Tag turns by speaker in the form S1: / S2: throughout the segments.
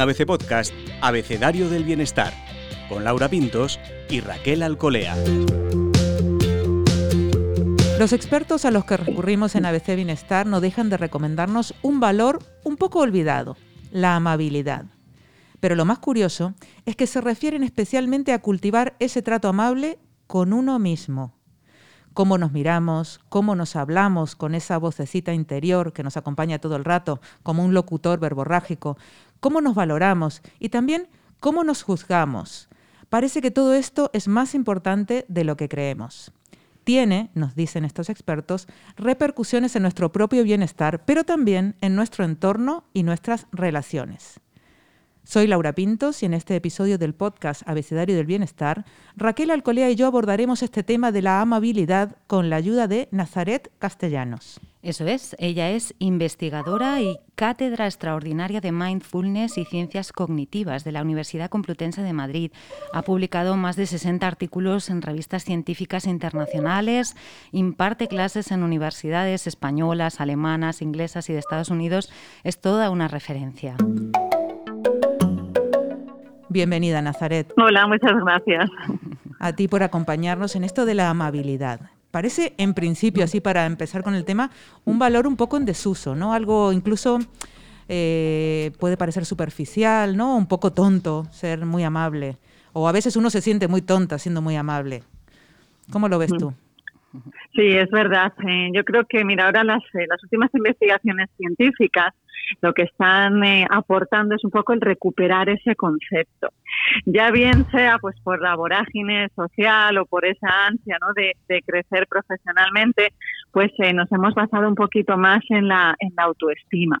S1: ABC Podcast Abecedario del Bienestar, con Laura Pintos y Raquel Alcolea.
S2: Los expertos a los que recurrimos en ABC Bienestar no dejan de recomendarnos un valor un poco olvidado, la amabilidad. Pero lo más curioso es que se refieren especialmente a cultivar ese trato amable con uno mismo. Cómo nos miramos, cómo nos hablamos con esa vocecita interior que nos acompaña todo el rato, como un locutor verborrágico, cómo nos valoramos y también cómo nos juzgamos. Parece que todo esto es más importante de lo que creemos tiene, nos dicen estos expertos, repercusiones en nuestro propio bienestar, pero también en nuestro entorno y nuestras relaciones. Soy Laura Pintos y en este episodio del podcast Abecedario del Bienestar, Raquel Alcolea y yo abordaremos este tema de la amabilidad con la ayuda de Nazaret Castellanos.
S3: Eso es, ella es investigadora y cátedra extraordinaria de Mindfulness y Ciencias Cognitivas de la Universidad Complutense de Madrid. Ha publicado más de 60 artículos en revistas científicas internacionales, imparte clases en universidades españolas, alemanas, inglesas y de Estados Unidos. Es toda una referencia.
S2: Bienvenida, Nazaret.
S4: Hola, muchas gracias.
S2: A ti por acompañarnos en esto de la amabilidad parece en principio, así para empezar con el tema, un valor un poco en desuso, ¿no? Algo incluso eh, puede parecer superficial, ¿no? Un poco tonto ser muy amable. O a veces uno se siente muy tonta siendo muy amable. ¿Cómo lo ves tú?
S4: Sí, es verdad. Eh, yo creo que, mira, ahora las, eh, las últimas investigaciones científicas lo que están eh, aportando es un poco el recuperar ese concepto. Ya bien sea pues por la vorágine social o por esa ansia ¿no? de, crecer profesionalmente, pues eh, nos hemos basado un poquito más en la, en la autoestima.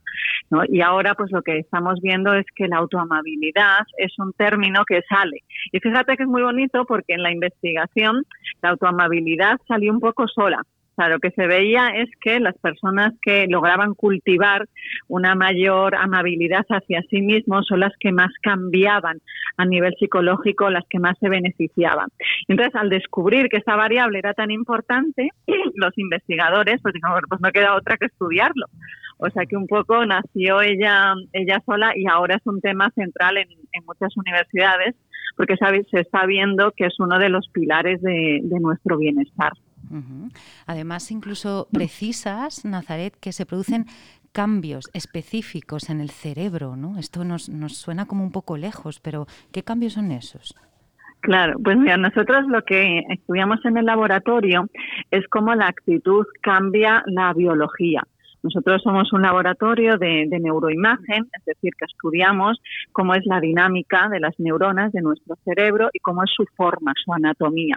S4: ¿no? Y ahora pues lo que estamos viendo es que la autoamabilidad es un término que sale. Y fíjate que es muy bonito porque en la investigación la autoamabilidad salió un poco sola lo que se veía es que las personas que lograban cultivar una mayor amabilidad hacia sí mismos son las que más cambiaban a nivel psicológico, las que más se beneficiaban. Entonces, al descubrir que esta variable era tan importante, los investigadores pues pues no queda otra que estudiarlo. O sea que un poco nació ella, ella sola y ahora es un tema central en, muchas universidades porque se está viendo que es uno de los pilares de nuestro bienestar.
S3: Además, incluso precisas, Nazaret, que se producen cambios específicos en el cerebro, ¿no? Esto nos, nos suena como un poco lejos, pero ¿qué cambios son esos?
S4: Claro, pues mira, nosotros lo que estudiamos en el laboratorio es cómo la actitud cambia la biología. Nosotros somos un laboratorio de, neuroimagen, es decir, que estudiamos cómo es la dinámica de las neuronas de nuestro cerebro y cómo es su forma, su anatomía.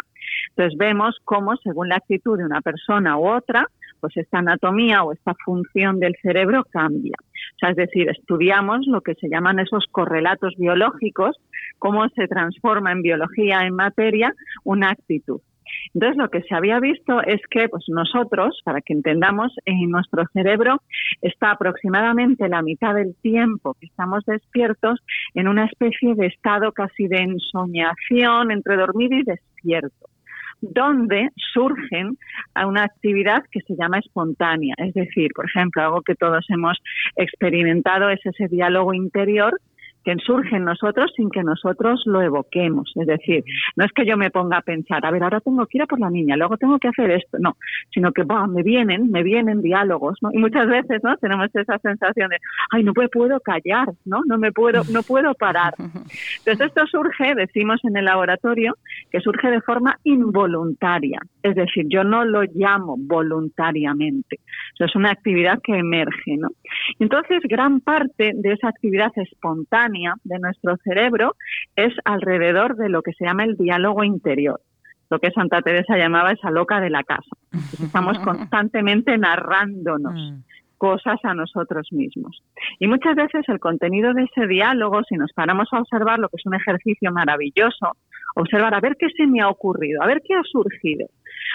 S4: Entonces vemos cómo, según la actitud de una persona u otra, pues esta anatomía o esta función del cerebro cambia. O sea, es decir, estudiamos lo que se llaman esos correlatos biológicos, cómo se transforma en biología, en materia, una actitud. Entonces, lo que se había visto es que pues nosotros, para que entendamos, en nuestro cerebro está aproximadamente la mitad del tiempo que estamos despiertos en una especie de estado casi de ensoñación entre dormir y despierto donde surgen a una actividad que se llama espontánea. Es decir, por ejemplo, algo que todos hemos experimentado es ese diálogo interior que surge en nosotros sin que nosotros lo evoquemos. Es decir, no es que yo me ponga a pensar, a ver, ahora tengo que ir a por la niña, luego tengo que hacer esto, no, sino que me vienen, me vienen diálogos, ¿no? Y muchas veces, ¿no? Tenemos esa sensación de, ay, no me puedo callar, ¿no? No me puedo, no puedo parar. Entonces esto surge, decimos en el laboratorio, que surge de forma involuntaria. Es decir, yo no lo llamo voluntariamente. Eso es una actividad que emerge, ¿no? Entonces, gran parte de esa actividad espontánea de nuestro cerebro es alrededor de lo que se llama el diálogo interior, lo que Santa Teresa llamaba esa loca de la casa. Estamos constantemente narrándonos mm. cosas a nosotros mismos. Y muchas veces el contenido de ese diálogo, si nos paramos a observar, lo que es un ejercicio maravilloso, observar a ver qué se me ha ocurrido, a ver qué ha surgido.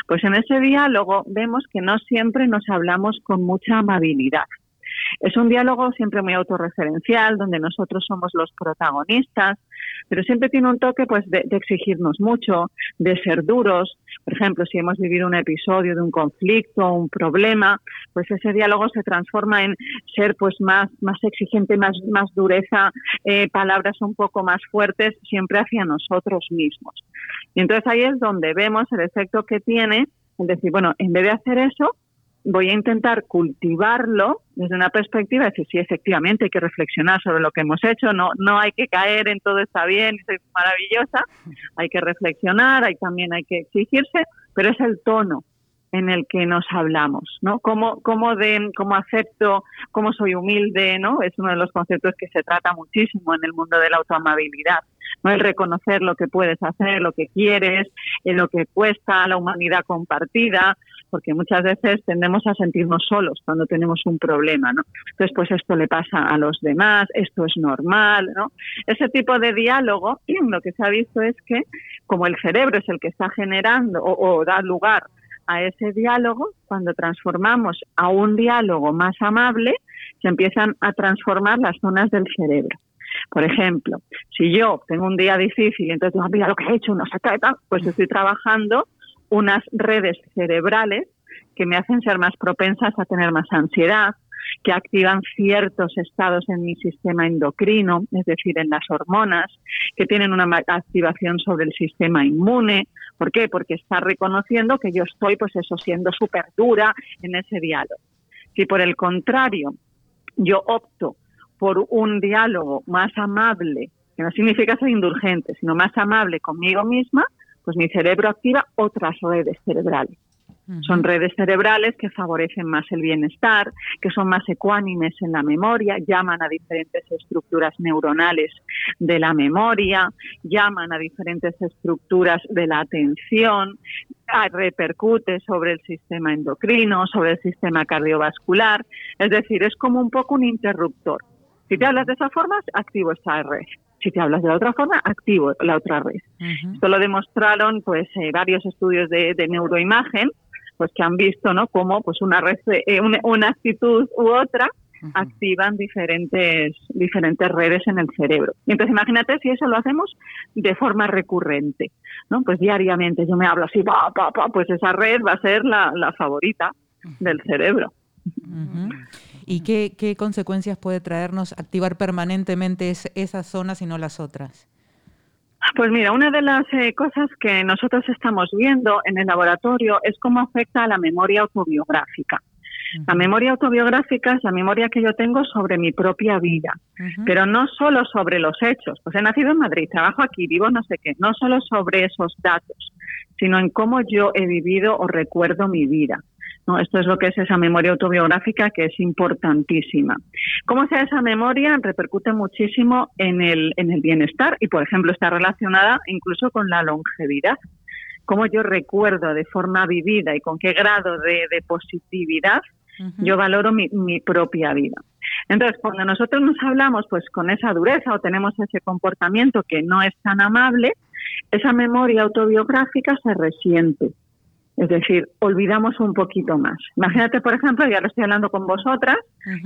S4: Pues en ese diálogo vemos que no siempre nos hablamos con mucha amabilidad. Es un diálogo siempre muy autorreferencial, donde nosotros somos los protagonistas, pero siempre tiene un toque pues de, exigirnos mucho, de ser duros. Por ejemplo, si hemos vivido un episodio de un conflicto, un problema, pues ese diálogo se transforma en ser pues más, más exigente, más, más dureza, eh, palabras un poco más fuertes, siempre hacia nosotros mismos. Y entonces ahí es donde vemos el efecto que tiene el decir, bueno, en vez de hacer eso, voy a intentar cultivarlo desde una perspectiva de decir, sí, efectivamente hay que reflexionar sobre lo que hemos hecho, no, no hay que caer en todo está bien soy maravillosa, hay que reflexionar, hay, también hay que exigirse, pero es el tono en el que nos hablamos, ¿no? Cómo, cómo, de, cómo acepto, cómo soy humilde, ¿no? Es uno de los conceptos que se trata muchísimo en el mundo de la autoamabilidad, ¿no? El reconocer lo que puedes hacer, lo que quieres, en lo que cuesta, la humanidad compartida, porque muchas veces tendemos a sentirnos solos cuando tenemos un problema, ¿no? Entonces, pues esto le pasa a los demás, esto es normal, ¿no? Ese tipo de diálogo, lo que se ha visto es que como el cerebro es el que está generando o, da lugar a ese diálogo, cuando transformamos a un diálogo más amable, se empiezan a transformar las zonas del cerebro. Por ejemplo, si yo tengo un día difícil y entonces digo, ah, mira lo que he hecho, no sé qué, pues estoy trabajando unas redes cerebrales que me hacen ser más propensas a tener más ansiedad, que activan ciertos estados en mi sistema endocrino, es decir, en las hormonas, que tienen una activación sobre el sistema inmune. ¿Por qué? Porque está reconociendo que yo estoy, pues eso, siendo súper dura en ese diálogo. Si por el contrario yo opto por un diálogo más amable, que no significa ser indulgente, sino más amable conmigo misma, pues mi cerebro activa otras redes cerebrales. Son redes cerebrales que favorecen más el bienestar, que son más ecuánimes en la memoria, llaman a diferentes estructuras neuronales de la memoria, llaman a diferentes estructuras de la atención, repercute sobre el sistema endocrino, sobre el sistema cardiovascular. Es decir, es como un poco un interruptor. Si te hablas de esa forma, activo esta red si te hablas de la otra forma, activo la otra red. Esto lo demostraron pues eh, varios estudios de, neuroimagen, pues que han visto, ¿no? Cómo pues una red, eh, una, actitud u otra activan diferentes diferentes redes en el cerebro. entonces imagínate si eso lo hacemos de forma recurrente, ¿no? Pues diariamente yo me hablo así, pa, pa, pa, pues esa red va a ser la, la favorita del cerebro.
S2: ¿Y qué, qué consecuencias puede traernos activar permanentemente esas zonas y no las otras?
S4: Pues mira, una de las eh, cosas que nosotros estamos viendo en el laboratorio es cómo afecta a la memoria autobiográfica. La memoria autobiográfica es la memoria que yo tengo sobre mi propia vida, pero no solo sobre los hechos. Pues he nacido en Madrid, trabajo aquí, vivo no sé qué, no solo sobre esos datos, sino en cómo yo he vivido o recuerdo mi vida. ¿No? Esto es lo que es esa memoria autobiográfica que es importantísima. Cómo sea esa memoria repercute muchísimo en el, en el bienestar y, por ejemplo, está relacionada incluso con la longevidad. Cómo yo recuerdo de forma vivida y con qué grado de, positividad yo valoro mi, mi propia vida. Entonces, cuando nosotros nos hablamos pues con esa dureza o tenemos ese comportamiento que no es tan amable, esa memoria autobiográfica se resiente. Es decir, olvidamos un poquito más. Imagínate, por ejemplo, ya lo estoy hablando con vosotras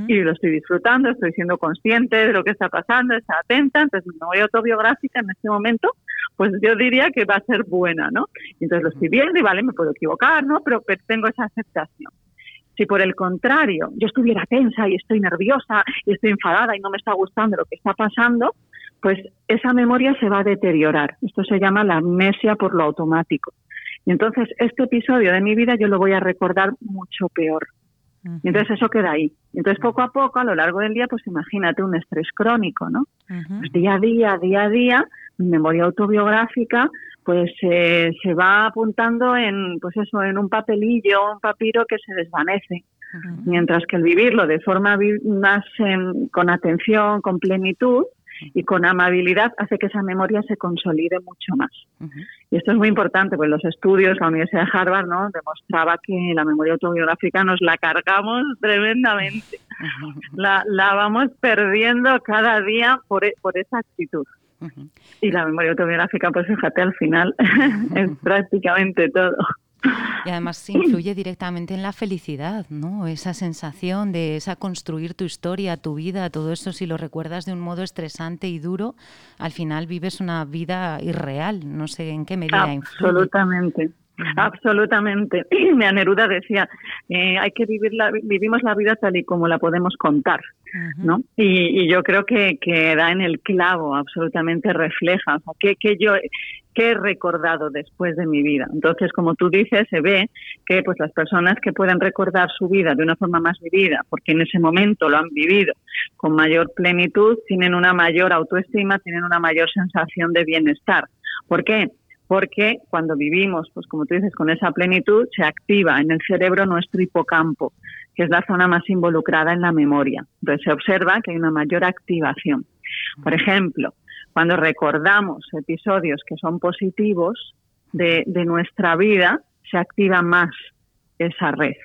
S4: y lo estoy disfrutando, estoy siendo consciente de lo que está pasando, está atenta, entonces mi memoria autobiográfica en este momento, pues yo diría que va a ser buena, ¿no? Entonces lo estoy viendo y vale, me puedo equivocar, ¿no? Pero, tengo esa aceptación. Si por el contrario yo estuviera tensa y estoy nerviosa y estoy enfadada y no me está gustando lo que está pasando, pues esa memoria se va a deteriorar. Esto se llama la amnesia por lo automático. Y entonces este episodio de mi vida yo lo voy a recordar mucho peor. Y entonces eso queda ahí. Entonces poco a poco, a lo largo del día, pues imagínate un estrés crónico, ¿no? Pues día a día, día a día, mi memoria autobiográfica, pues eh, se va apuntando en, pues eso, en un papelillo, un papiro que se desvanece. Mientras que el vivirlo de forma más con atención, con plenitud, y con amabilidad hace que esa memoria se consolide mucho más. Y esto es muy importante, pues los estudios, la Universidad de Harvard ¿no? demostraba que la memoria autobiográfica nos la cargamos tremendamente. la, la vamos perdiendo cada día por, e, por esa actitud. Y la memoria autobiográfica, pues fíjate, al final es prácticamente todo.
S3: Y además influye directamente en la felicidad, ¿no? Esa sensación de esa construir tu historia, tu vida, todo eso, si lo recuerdas de un modo estresante y duro, al final vives una vida irreal. No sé en qué medida
S4: influye. Absolutamente. Absolutamente. Mi Neruda decía, eh, hay que vivir la, vivimos la vida tal y como la podemos contar, ¿no? Y, yo creo que, que, da en el clavo, absolutamente refleja, o que, que yo que he recordado después de mi vida. Entonces, como tú dices, se ve que pues las personas que pueden recordar su vida de una forma más vivida, porque en ese momento lo han vivido con mayor plenitud, tienen una mayor autoestima, tienen una mayor sensación de bienestar. ¿Por qué? Porque cuando vivimos, pues como tú dices, con esa plenitud, se activa en el cerebro nuestro hipocampo, que es la zona más involucrada en la memoria. Entonces se observa que hay una mayor activación. Por ejemplo, cuando recordamos episodios que son positivos de, de nuestra vida, se activa más esa red.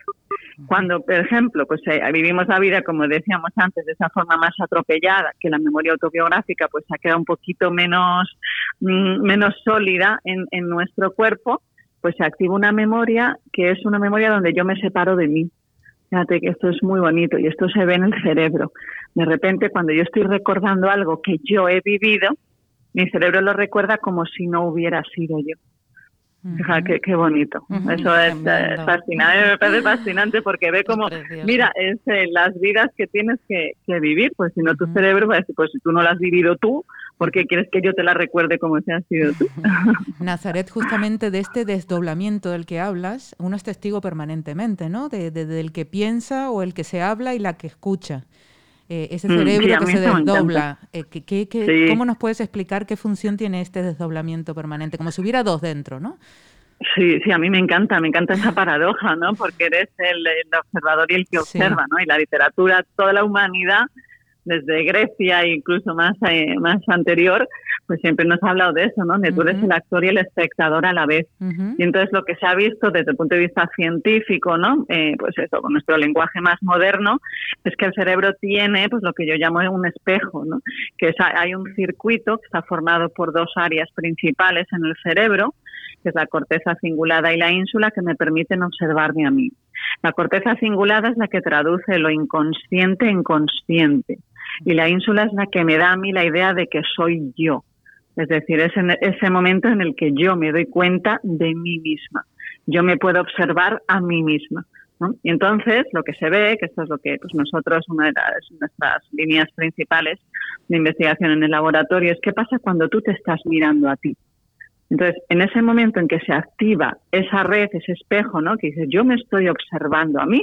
S4: Cuando, por ejemplo, pues eh, vivimos la vida, como decíamos antes, de esa forma más atropellada, que la memoria autobiográfica pues ha quedado un poquito menos, mm, menos sólida en, en nuestro cuerpo, pues se activa una memoria que es una memoria donde yo me separo de mí. Fíjate que esto es muy bonito y esto se ve en el cerebro. De repente, cuando yo estoy recordando algo que yo he vivido, mi cerebro lo recuerda como si no hubiera sido yo qué, bonito. Eso es, eh, fascinante, me parece fascinante porque ve como, mira, es eh, las vidas que tienes que, vivir, pues si no tu cerebro va a decir, pues si tú no las has vivido tú, ¿por qué quieres que yo te la recuerde como si has sido tú?
S2: Nazaret, justamente de este desdoblamiento del que hablas, uno es testigo permanentemente, ¿no? De, del que piensa o el que se habla y la que escucha. Eh, ese mm, cerebro que se desdobla. Eh, ¿Cómo nos puedes explicar qué función tiene este desdoblamiento permanente? Como si hubiera dos dentro, ¿no?
S4: Sí, sí, a mí me encanta, me encanta esa paradoja, ¿no? Porque eres el, observador y el que observa, ¿no? Y la literatura, toda la humanidad desde Grecia e incluso más, eh, más anterior, pues siempre nos ha hablado de eso, ¿no? De tú eres el actor y el espectador a la vez. Y entonces lo que se ha visto desde el punto de vista científico, ¿no? Eh, pues eso, con nuestro lenguaje más moderno, es que el cerebro tiene, pues lo que yo llamo un espejo, ¿no? Que es, hay un circuito que está formado por dos áreas principales en el cerebro, que es la corteza cingulada y la ínsula, que me permiten observarme a mí. La corteza cingulada es la que traduce lo inconsciente en consciente y la ínsula es la que me da a mí la idea de que soy yo. Es decir, es en ese momento en el que yo me doy cuenta de mí misma. Yo me puedo observar a mí misma. Y entonces lo que se ve, que esto es lo que pues nosotros, una de nuestras líneas principales de investigación en el laboratorio, es qué pasa cuando tú te estás mirando a ti. Entonces, en ese momento en que se activa esa red, ese espejo, ¿no? Que dice, yo me estoy observando a mí,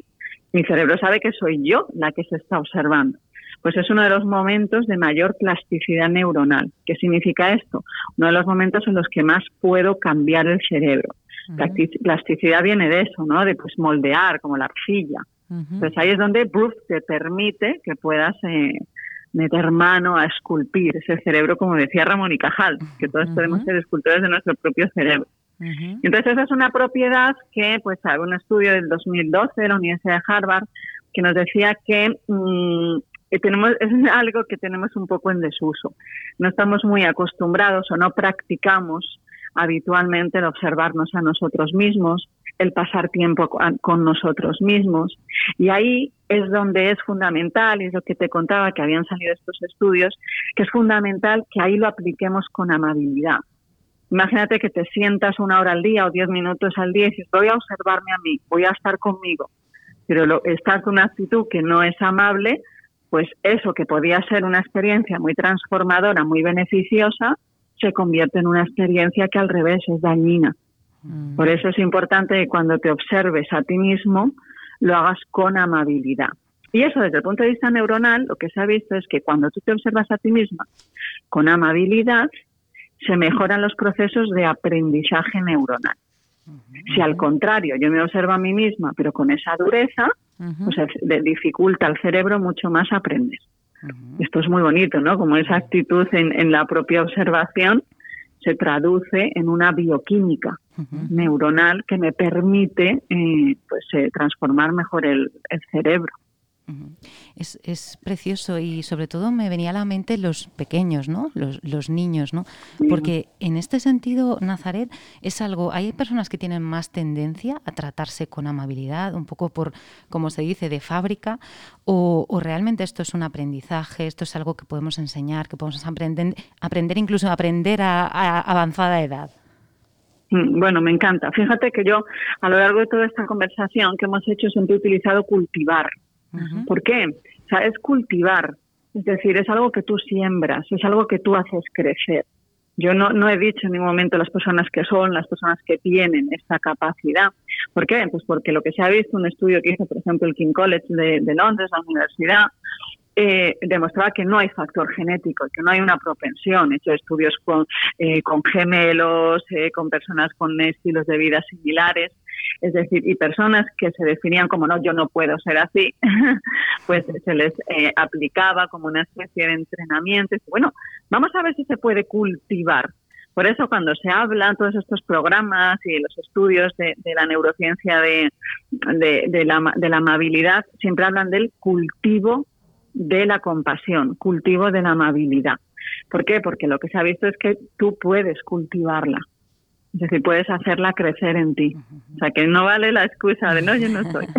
S4: mi cerebro sabe que soy yo la que se está observando pues es uno de los momentos de mayor plasticidad neuronal. ¿Qué significa esto? Uno de los momentos en los que más puedo cambiar el cerebro. Plasticidad viene de eso, ¿no? De pues moldear, como la arcilla. Pues ahí es donde Bruce te permite que puedas eh, meter mano a esculpir ese cerebro, como decía Ramón y Cajal, que todos podemos ser escultores de nuestro propio cerebro. Entonces esa es una propiedad que, pues, hay un estudio del 2012 de la Universidad de Harvard que nos decía que mm, tenemos, es algo que tenemos un poco en desuso. No estamos muy acostumbrados o no practicamos habitualmente el observarnos a nosotros mismos, el pasar tiempo con nosotros mismos. Y ahí es donde es fundamental, y es lo que te contaba, que habían salido estos estudios, que es fundamental que ahí lo apliquemos con amabilidad. Imagínate que te sientas una hora al día o diez minutos al día y dices, voy a observarme a mí, voy a estar conmigo. Pero lo, estás con una actitud que no es amable, pues eso que podía ser una experiencia muy transformadora, muy beneficiosa, se convierte en una experiencia que al revés es dañina. Mm. Por eso es importante que cuando te observes a ti mismo, lo hagas con amabilidad. Y eso desde el punto de vista neuronal, lo que se ha visto es que cuando tú te observas a ti misma con amabilidad, se mejoran los procesos de aprendizaje neuronal. Si al contrario yo me observo a mí misma, pero con esa dureza, pues le dificulta al cerebro mucho más aprender. Esto es muy bonito, ¿no? Como esa actitud en, la propia observación se traduce en una bioquímica neuronal que me permite eh, pues, eh, transformar mejor el, cerebro.
S3: Es, precioso y sobre todo me venía a la mente los pequeños, ¿no? Los, niños, ¿no? Porque en este sentido, Nazaret, es algo, hay personas que tienen más tendencia a tratarse con amabilidad, un poco por, como se dice, de fábrica, o, realmente esto es un aprendizaje, esto es algo que podemos enseñar, que podemos aprender, aprender incluso aprender a avanzada edad.
S4: Mm, bueno, me encanta. Fíjate que yo a lo largo de toda esta conversación que hemos hecho siempre he utilizado cultivar. ¿Por qué? O sea, es cultivar. Es decir, es algo que tú siembras, es algo que tú haces crecer. Yo no, no he dicho en ningún momento las personas que son, las personas que tienen esta capacidad. ¿Por qué? Pues porque lo que se ha visto, un estudio que hizo, por ejemplo, el King College de, Londres, la universidad, eh, demostraba que no hay factor genético, que no hay una propensión. He hecho estudios con, eh, con gemelos, eh, con personas con estilos de vida similares, es decir, y personas que se definían como no, yo no puedo ser así, pues se les eh, aplicaba como una especie de entrenamiento. Bueno, vamos a ver si se puede cultivar. Por eso cuando se hablan todos estos programas y los estudios de, la neurociencia de, de, la, de la amabilidad, siempre hablan del cultivo de la compasión, cultivo de la amabilidad. ¿Por qué? Porque lo que se ha visto es que tú puedes cultivarla. Es decir, puedes hacerla crecer en ti. O sea, que no vale la excusa de no, yo no soy.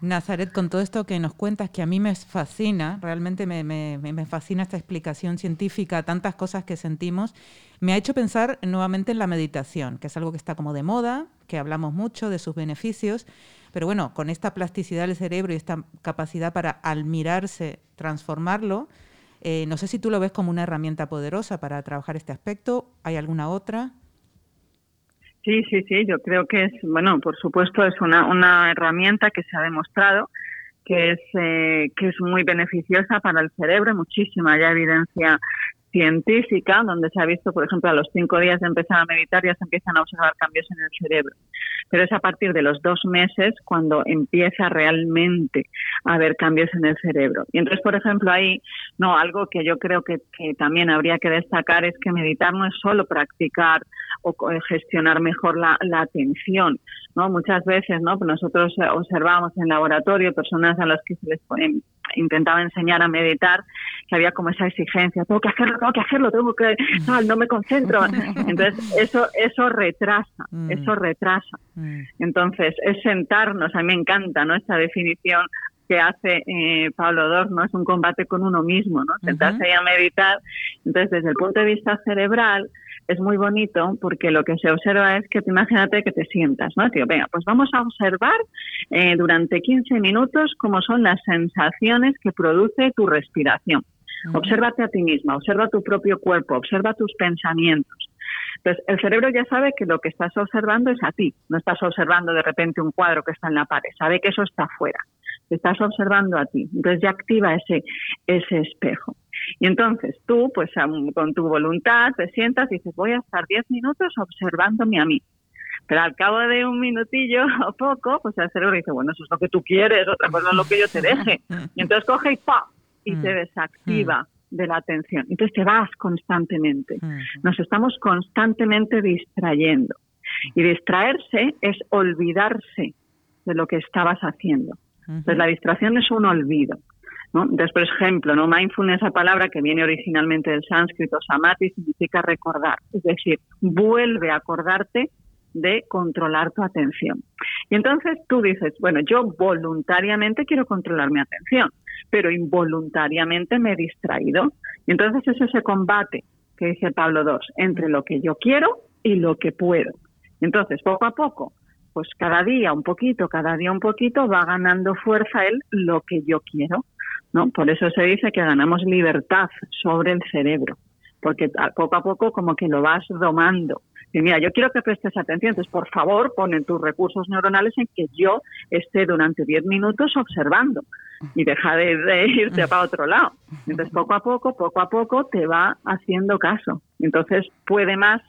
S2: Nazaret, con todo esto que nos cuentas, que a mí me fascina, realmente me, me, me, fascina esta explicación científica, tantas cosas que sentimos, me ha hecho pensar nuevamente en la meditación, que es algo que está como de moda, que hablamos mucho de sus beneficios, pero bueno, con esta plasticidad del cerebro y esta capacidad para al mirarse transformarlo, eh, no sé si tú lo ves como una herramienta poderosa para trabajar este aspecto. ¿Hay alguna otra?
S4: Sí, sí, sí, yo creo que es, bueno, por supuesto es una, una herramienta que se ha demostrado que es, eh, que es muy beneficiosa para el cerebro, muchísima ya evidencia científica, donde se ha visto, por ejemplo, a los cinco días de empezar a meditar ya se empiezan a observar cambios en el cerebro. Pero es a partir de los dos meses cuando empieza realmente a haber cambios en el cerebro. Y entonces, por ejemplo, ahí, no, algo que yo creo que, también habría que destacar es que meditar no es solo practicar o gestionar mejor la, atención, ¿no? Muchas veces, ¿no? Nosotros observamos en laboratorio personas a las que se les intentaba enseñar a meditar, que había como esa exigencia, tengo que hacerlo, tengo que hacerlo, tengo que, no, no me concentro. Entonces, eso, eso retrasa, mm. eso retrasa. Mm. Entonces, es sentarnos, a mí me encanta, ¿no? Esta definición que hace eh, Pablo Dorno, es un combate con uno mismo, ¿no? Sentarse a meditar. Entonces, desde el punto de vista cerebral, es muy bonito porque lo que se observa es que imagínate que te sientas, ¿no? Digo, venga, pues vamos a observar eh, durante 15 minutos cómo son las sensaciones que produce tu respiración. Obsérvate a ti misma, observa tu propio cuerpo, observa tus pensamientos. Entonces, el cerebro ya sabe que lo que estás observando es a ti, no estás observando de repente un cuadro que está en la pared, sabe que eso está afuera, te estás observando a ti. Entonces ya activa ese, ese espejo. Y entonces tú, pues con tu voluntad, te sientas y dices, voy a estar 10 minutos observándome a mí. Pero al cabo de un minutillo o poco, pues el cerebro dice, bueno, eso es lo que tú quieres, otra cosa es lo que yo te deje. Y entonces coge y ¡pa! Y se mm. desactiva mm. de la atención. Entonces te vas constantemente. Mm. Nos estamos constantemente distrayendo. Y distraerse es olvidarse de lo que estabas haciendo. Entonces la distracción es un olvido. ¿no? Entonces, por ejemplo, ¿no? mindfulness, esa palabra que viene originalmente del sánscrito, samadhi, significa recordar. Es decir, vuelve a acordarte de controlar tu atención. Y entonces tú dices, bueno, yo voluntariamente quiero controlar mi atención, pero involuntariamente me he distraído. Entonces es ese combate que dice Pablo II entre lo que yo quiero y lo que puedo. Entonces, poco a poco, pues cada día un poquito, cada día un poquito va ganando fuerza él lo que yo quiero. ¿no? Por eso se dice que ganamos libertad sobre el cerebro, porque poco a poco como que lo vas domando. Y mira, yo quiero que prestes atención, entonces por favor ponen tus recursos neuronales en que yo esté durante 10 minutos observando y deja de, de, irte para otro lado. Entonces poco a poco, poco a poco te va haciendo caso. Entonces puede más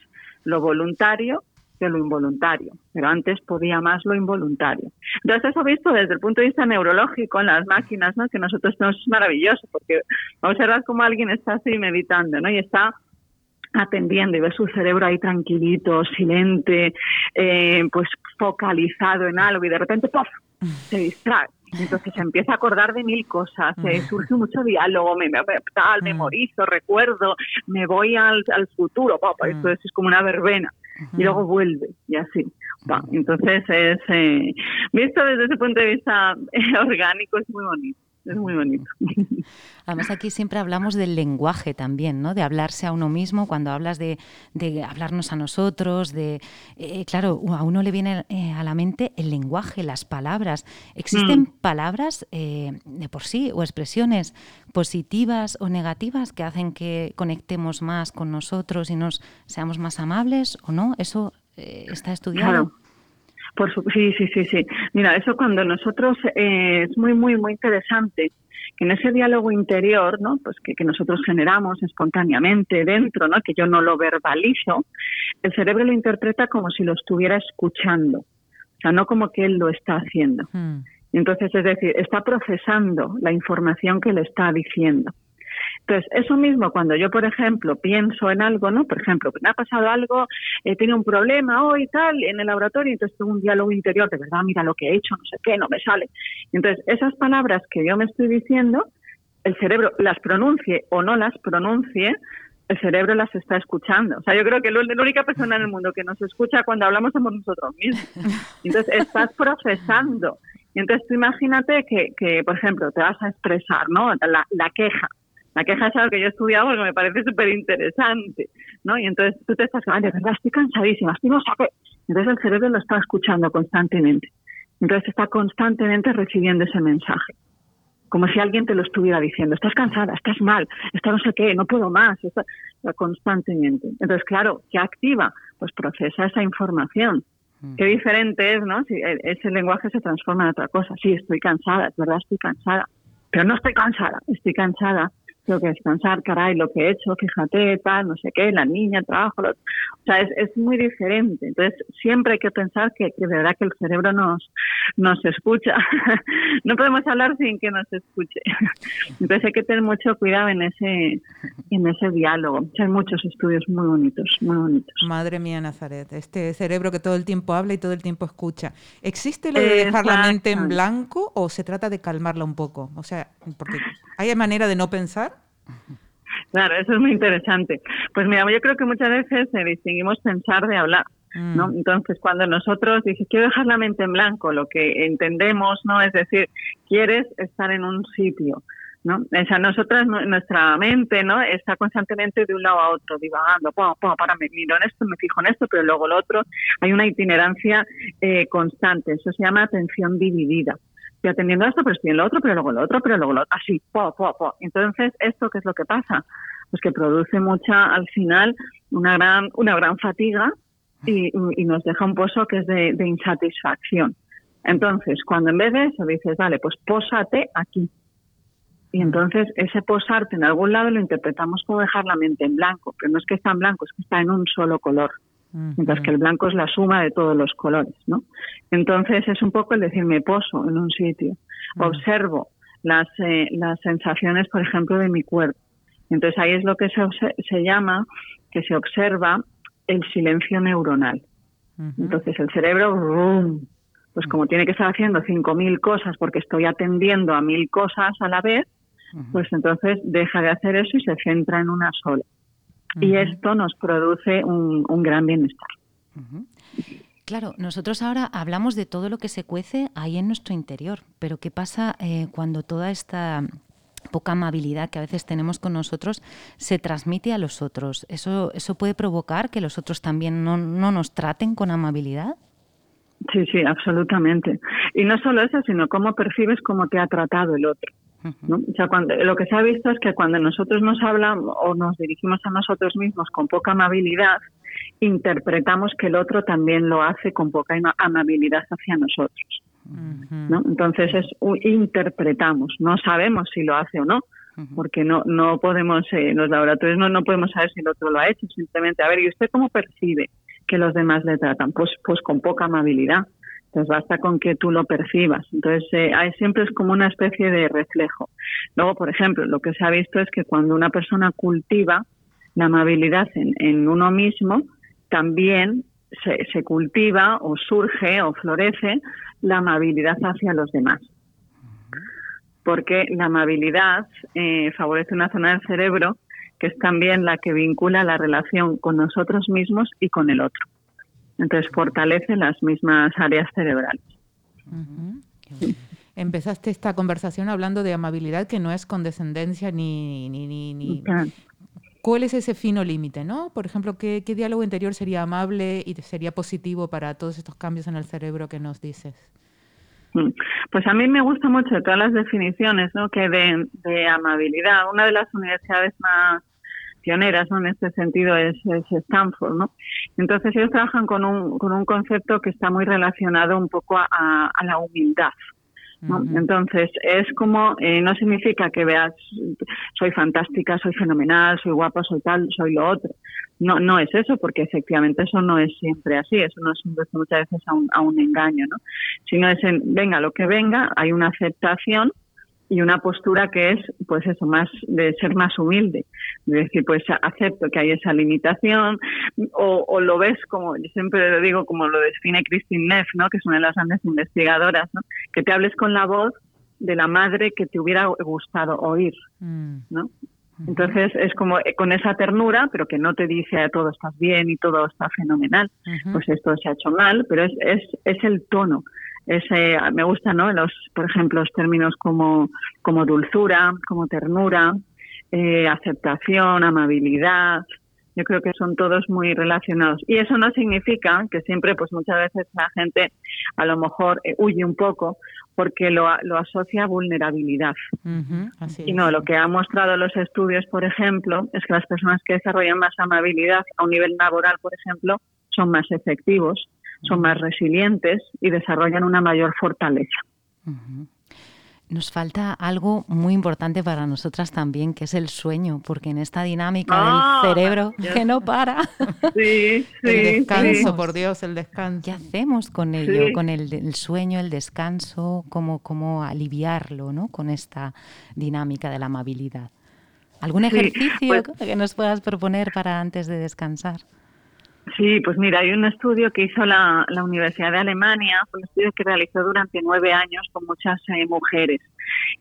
S4: lo voluntario que lo involuntario, pero antes podía más lo involuntario. Entonces eso visto desde el punto de vista neurológico en las máquinas, ¿no? que nosotros no es maravilloso, porque observas como alguien está así meditando, ¿no? Y está atendiendo y ve su cerebro ahí tranquilito, silente, eh, pues focalizado en algo y de repente ¡puff! se distrae. Entonces empieza a acordar de mil cosas, eh, surge mucho diálogo, me, me, tal, memorizo, recuerdo, me voy al, al futuro, papá, esto es como una verbena. Y luego vuelve y así. entonces es eh, visto desde ese punto de vista orgánico es muy bonito es muy bonito.
S3: Además aquí siempre hablamos del lenguaje también, ¿no? De hablarse a uno mismo, cuando hablas de, de hablarnos a nosotros, de... Eh, claro, a uno le viene eh, a la mente el lenguaje, las palabras. ¿Existen mm. palabras eh, de por sí o expresiones positivas o negativas que hacen que conectemos más con nosotros y nos seamos más amables o no? ¿Eso está estudiado?
S4: Por sí, sí, sí, sí. Mira, eso cuando nosotros eh, es muy, muy, muy interesante que en ese diálogo interior, ¿no? Pues que, que, nosotros generamos espontáneamente dentro, ¿no? Que yo no lo verbalizo, el cerebro lo interpreta como si lo estuviera escuchando, o sea, no como que él lo está haciendo. Hmm. Entonces, es decir, está procesando la información que le está diciendo. Entonces, eso mismo, cuando yo, por ejemplo, pienso en algo, ¿no? Por ejemplo, me ha pasado algo, he tenido un problema hoy y tal en el laboratorio, entonces tengo un diálogo interior, de verdad, mira lo que he hecho, no sé qué, no me sale. Entonces, esas palabras que yo me estoy diciendo, el cerebro las pronuncie o no las pronuncie, el cerebro las está escuchando. O sea, yo creo que la única persona en el mundo que nos escucha cuando hablamos somos nosotros mismos. Entonces, estás procesando. Y entonces tú imagínate que, que, por ejemplo, te vas a expresar, ¿no? La, la queja. La queja es algo que yo he estudiado porque me parece súper interesante, ¿no? Y entonces tú te estás, de verdad, estoy cansadísima, estoy no sé Entonces el cerebro lo está escuchando constantemente. Entonces está constantemente recibiendo ese mensaje. Como si alguien te lo estuviera diciendo, estás cansada, estás mal, estás no sé qué, no puedo más, está, constantemente. Entonces, claro, ¿qué activa? Pues procesa esa información. Mm. Qué diferente es, ¿no? Si e, ese lenguaje se transforma en otra cosa. Sí, estoy cansada, es verdad, estoy cansada, pero no estoy cansada, estoy cansada tengo que descansar, caray, lo que he hecho, fíjate, tal, no sé qué, la niña, el trabajo, o sea, es, es, muy diferente. Entonces, siempre hay que pensar que, que de verdad que el cerebro nos, nos escucha. no podemos hablar sin que nos escuche. Entonces, hay que tener mucho cuidado en ese, en ese diálogo. hay muchos estudios muy bonitos, muy bonitos.
S2: Madre mía, Nazaret, este cerebro que todo el tiempo habla y todo el tiempo escucha. ¿Existe lo de dejar la mente en blanco o se trata de calmarla un poco? O sea, porque hay manera de no pensar.
S4: Claro, eso es muy interesante. Pues mira, yo creo que muchas veces distinguimos pensar de hablar. ¿no? Mm. Entonces, cuando nosotros dices, quiero dejar la mente en blanco, lo que entendemos, ¿no? Es decir, quieres estar en un sitio, ¿no? O sea, nosotras, nuestra mente, ¿no? Está constantemente de un lado a otro, divagando, pum, pum, para me miro en esto, me fijo en esto, pero luego lo otro. Hay una itinerancia eh, constante, eso se llama atención dividida estoy atendiendo esto, pero estoy en lo otro, pero luego lo otro, pero luego lo otro, así, po, po, po. Entonces, ¿esto qué es lo que pasa? Pues que produce mucha, al final, una gran, una gran fatiga y, nos deja un pozo que es de, insatisfacción. Entonces, cuando en vez de eso dices, vale, pues pósate aquí. Y entonces ese posarte en algún lado lo interpretamos como dejar la mente en blanco, pero no es que está en blanco, es que está en un solo color mientras que el blanco es la suma de todos los colores, ¿no? Entonces es un poco el decir me poso en un sitio, observo las, eh, las sensaciones, por ejemplo, de mi cuerpo. Entonces ahí es lo que se, se llama, que se observa el silencio neuronal. Entonces el cerebro, pues como tiene que estar haciendo 5.000 cosas porque estoy atendiendo a mil cosas a la vez, pues entonces deja de hacer eso y se centra en una sola y esto nos produce un, gran bienestar.
S3: Claro, nosotros ahora hablamos de todo lo que se cuece ahí en nuestro interior, pero ¿qué pasa eh, cuando toda esta poca amabilidad que a veces tenemos con nosotros se transmite a los otros? ¿Eso, eso puede provocar que los otros también no, no nos traten con amabilidad?
S4: Sí, sí, absolutamente. Y no solo eso, sino cómo percibes cómo te ha tratado el otro. O sea, cuando, lo que se ha visto es que cuando nosotros nos hablamos o nos dirigimos a nosotros mismos con poca amabilidad, interpretamos que el otro también lo hace con poca amabilidad hacia nosotros. ¿no? Entonces es interpretamos, no sabemos si lo hace o no, porque no no podemos eh, en los laboratorios no no podemos saber si el otro lo ha hecho, simplemente a ver, ¿y usted cómo percibe que los demás le tratan? Pues pues con poca amabilidad. Entonces basta con que tú lo percibas. Entonces eh, siempre es como una especie de reflejo. Luego, por ejemplo, lo que se ha visto es que cuando una persona cultiva la amabilidad en, uno mismo, también se, se, cultiva o surge o florece la amabilidad hacia los demás. porque la amabilidad eh, favorece una zona del cerebro que es también la que vincula la relación con nosotros mismos y con el otro. Entonces fortalece las mismas áreas cerebrales.
S2: Empezaste esta conversación hablando de amabilidad que no es condescendencia ni... ni, ni, ¿Cuál es ese fino límite, no? Por ejemplo, ¿qué, diálogo interior sería amable y sería positivo para todos estos cambios en el cerebro que nos dices?
S4: Mm. Pues a mí me gusta mucho todas las definiciones ¿no? que de, de amabilidad. Una de las universidades más pioneras ¿no? en este sentido es, Stanford. ¿no? Entonces ellos trabajan con un, con un concepto que está muy relacionado un poco a, a la humildad. Entonces, es como, eh, no significa que veas, soy fantástica, soy fenomenal, soy guapa, soy tal, soy lo otro. No, no es eso, porque efectivamente eso no es siempre así, eso no es muchas veces a un, a un engaño, ¿no? Sino es en, venga, lo que venga, hay una aceptación y una postura que es, pues eso, más de ser más humilde, de decir, pues acepto que hay esa limitación, o, lo ves como, yo siempre lo digo, como lo define Christine Neff, ¿no? que es una de las grandes investigadoras, ¿no? que te hables con la voz de la madre que te hubiera gustado oír, mm. ¿no? Entonces es como eh, con esa ternura, pero que no te dice todo estás bien y todo está fenomenal. Pues esto se ha hecho mal, pero es, es, es el tono ese, me gusta, ¿no? Los, por ejemplo, los términos como, como dulzura, como ternura, eh, aceptación, amabilidad. Yo creo que son todos muy relacionados. Y eso no significa que siempre, pues muchas veces la gente a lo mejor eh, huye un poco porque lo, lo asocia a vulnerabilidad. y no, lo que han mostrado los estudios, por ejemplo, es que las personas que desarrollan más amabilidad a un nivel laboral, por ejemplo, son más efectivos son más resilientes y desarrollan una mayor fortaleza.
S3: Nos falta algo muy importante para nosotras también, que es el sueño, porque en esta dinámica del ah, cerebro que no para.
S4: Sí, sí,
S2: el descanso, por Dios, el descanso.
S3: ¿Qué hacemos con ello, con el, sueño, el descanso? ¿Cómo, ¿Cómo aliviarlo ¿no? con esta dinámica de la amabilidad? ¿Algún ejercicio pues que nos puedas proponer para antes de descansar?
S4: Sí, pues mira, hay un estudio que hizo la, Universidad de Alemania, un estudio que realizó durante nueve años con muchas eh, mujeres.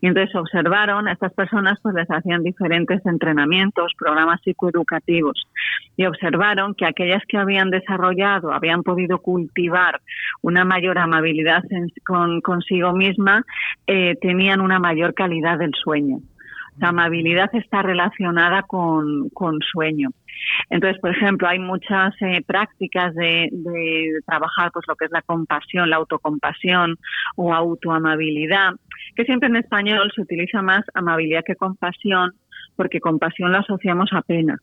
S4: Y entonces observaron a estas personas, pues les hacían diferentes entrenamientos, programas psicoeducativos. Y observaron que aquellas que habían desarrollado, habían podido cultivar una mayor amabilidad con, consigo misma, eh, tenían una mayor calidad del sueño. La amabilidad está relacionada con, con sueño. Entonces, por ejemplo, hay muchas eh, prácticas de, trabajar pues lo que es la compasión, la autocompasión o autoamabilidad, que siempre en español se utiliza más amabilidad que compasión, porque compasión lo asociamos a pena.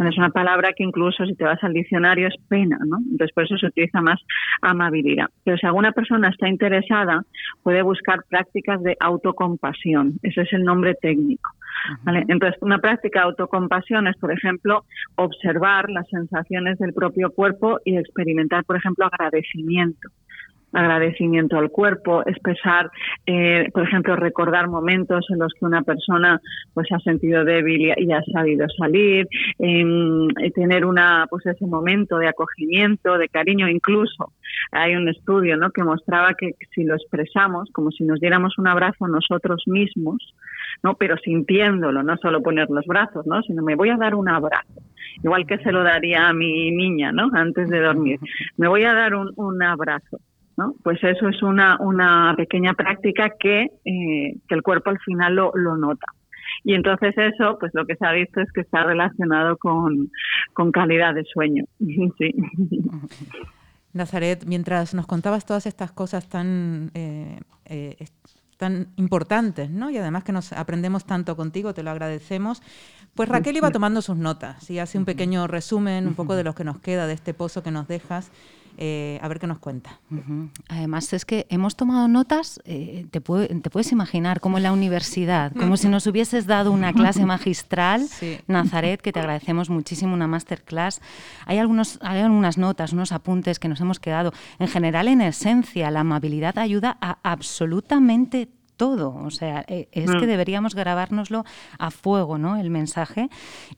S4: Es una palabra que incluso si te vas al diccionario es pena, ¿no? Entonces por eso se utiliza más amabilidad. Pero si alguna persona está interesada, puede buscar prácticas de autocompasión. Ese es el nombre técnico. Entonces, una práctica de autocompasión es, por ejemplo, observar las sensaciones del propio cuerpo y experimentar, por ejemplo, agradecimiento agradecimiento al cuerpo, expresar, eh, por ejemplo, recordar momentos en los que una persona pues ha sentido débil y, ha sabido salir, em, tener una pues ese momento de acogimiento, de cariño, incluso hay un estudio ¿no? que mostraba que si lo expresamos, como si nos diéramos un abrazo nosotros mismos, ¿no? Pero sintiéndolo, no solo poner los brazos, ¿no? Sino me voy a dar un abrazo. Igual que se lo daría a mi niña, ¿no? Antes de dormir. Me voy a dar un, un abrazo. ¿No? Pues eso es una, una pequeña práctica que, eh, que el cuerpo al final lo, lo nota. Y entonces eso, pues lo que se ha visto es que está relacionado con, con calidad de sueño. sí.
S2: Nazaret, mientras nos contabas todas estas cosas tan eh, eh, tan importantes, ¿no? Y además que nos aprendemos tanto contigo, te lo agradecemos. Pues Raquel iba tomando sus notas y hace un pequeño resumen, un poco de lo que nos queda de este pozo que nos dejas. Eh, a ver qué nos cuenta.
S3: Además es que hemos tomado notas, eh, te, puedes imaginar, como en la universidad, como si nos hubieses dado una clase magistral, Nazaret, que te agradecemos muchísimo, una masterclass. Hay, algunos, hay algunas notas, unos apuntes que nos hemos quedado. En general, en esencia, la amabilidad ayuda a absolutamente todo. O sea, e, es que mm. deberíamos grabárnoslo a fuego, ¿no? El mensaje.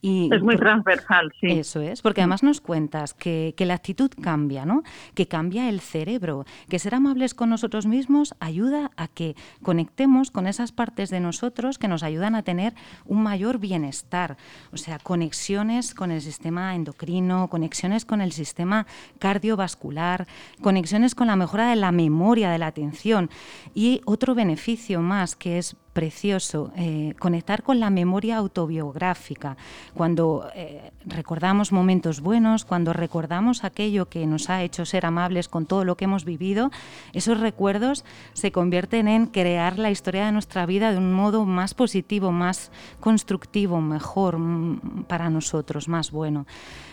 S4: Y, es muy transversal, sí.
S3: Eso es, porque además nos cuentas que, que la actitud cambia, ¿no? Que cambia el cerebro, que ser amables con nosotros mismos ayuda a que conectemos con esas partes de nosotros que nos ayudan a tener un mayor bienestar. O sea, conexiones con el sistema endocrino, conexiones con el sistema cardiovascular, conexiones con la mejora de la memoria, de la atención. Y otro beneficio más que es precioso, eh, conectar con la memoria autobiográfica, cuando eh, recordamos momentos buenos, cuando recordamos aquello que nos ha hecho ser amables con todo lo que hemos vivido, esos recuerdos se convierten en crear la historia de nuestra vida de un modo más positivo, más constructivo, mejor mm, para nosotros, más bueno.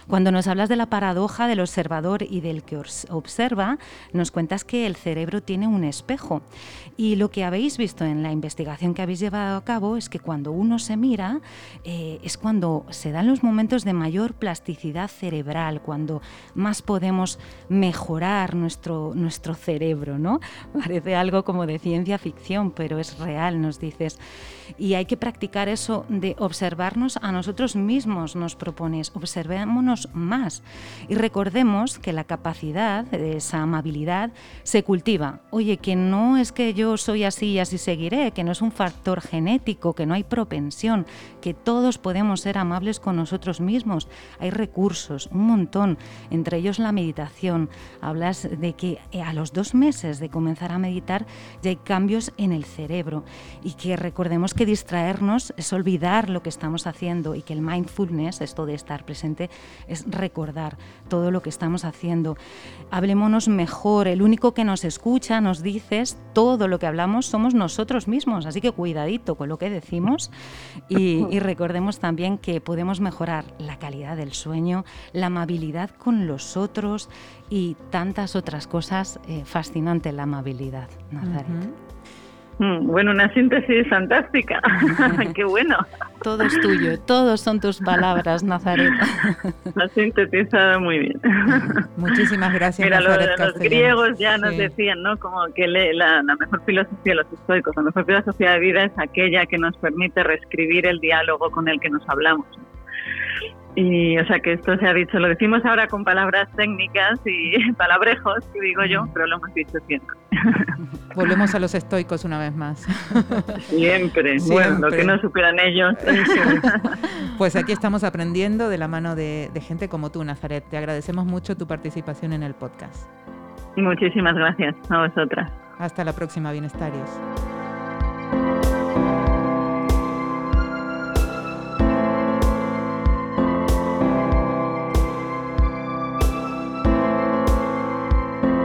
S3: Cuando nos hablas de la paradoja del observador y del que observa, nos cuentas que el cerebro tiene un espejo. Y lo que habéis visto en la investigación que habéis llevado a cabo es que cuando uno se mira, eh, es cuando se dan los momentos de mayor plasticidad cerebral, cuando más podemos mejorar nuestro, nuestro cerebro, ¿no? Parece algo como de ciencia ficción, pero es real, nos dices. Y hay que practicar eso de observarnos a nosotros mismos, nos propones. Observémonos más. Y recordemos que la capacidad esa amabilidad se cultiva. Oye, que no es que yo soy así y así seguiré, que no es un factor genético, que no hay propensión, que todos podemos ser amables con nosotros mismos. Hay recursos, un montón, entre ellos la meditación. Hablas de que eh, a los dos meses de comenzar a meditar ya hay cambios en el cerebro y que recordemos que distraernos es olvidar lo que estamos haciendo y que el mindfulness, esto de estar presente, es recordar todo lo que estamos haciendo. Hablémonos mejor, el único que nos escucha, nos dices, todo lo que hablamos somos nosotros mismos, así que cuidadito con lo que decimos y, recordemos también que podemos mejorar la calidad del sueño, la amabilidad con los otros y tantas otras cosas eh, fascinantes la amabilidad, Nazaret.
S4: Mm, bueno, una síntesis fantástica. Qué bueno.
S3: Todo es tuyo, todos son tus palabras, Nazaret.
S4: Lo sintetizado muy bien.
S2: Muchísimas gracias.
S4: Mira, los griegos ya nos decían, ¿no? Como que la, la, mejor filosofía de los estoicos, la mejor filosofía de vida es aquella que nos permite reescribir el diálogo con el que nos hablamos. Y o sea que esto se ha dicho, lo decimos ahora con palabras técnicas y palabrejos, que digo yo, pero lo hemos dicho siempre.
S2: Volvemos a los estoicos una vez más.
S4: Siempre, bueno, lo que no superan ellos.
S2: Pues aquí estamos aprendiendo de la mano de, de gente como tú, Nazaret. Te agradecemos mucho tu participación en el podcast.
S4: Muchísimas gracias a vosotras.
S2: Hasta la próxima, bienestarios.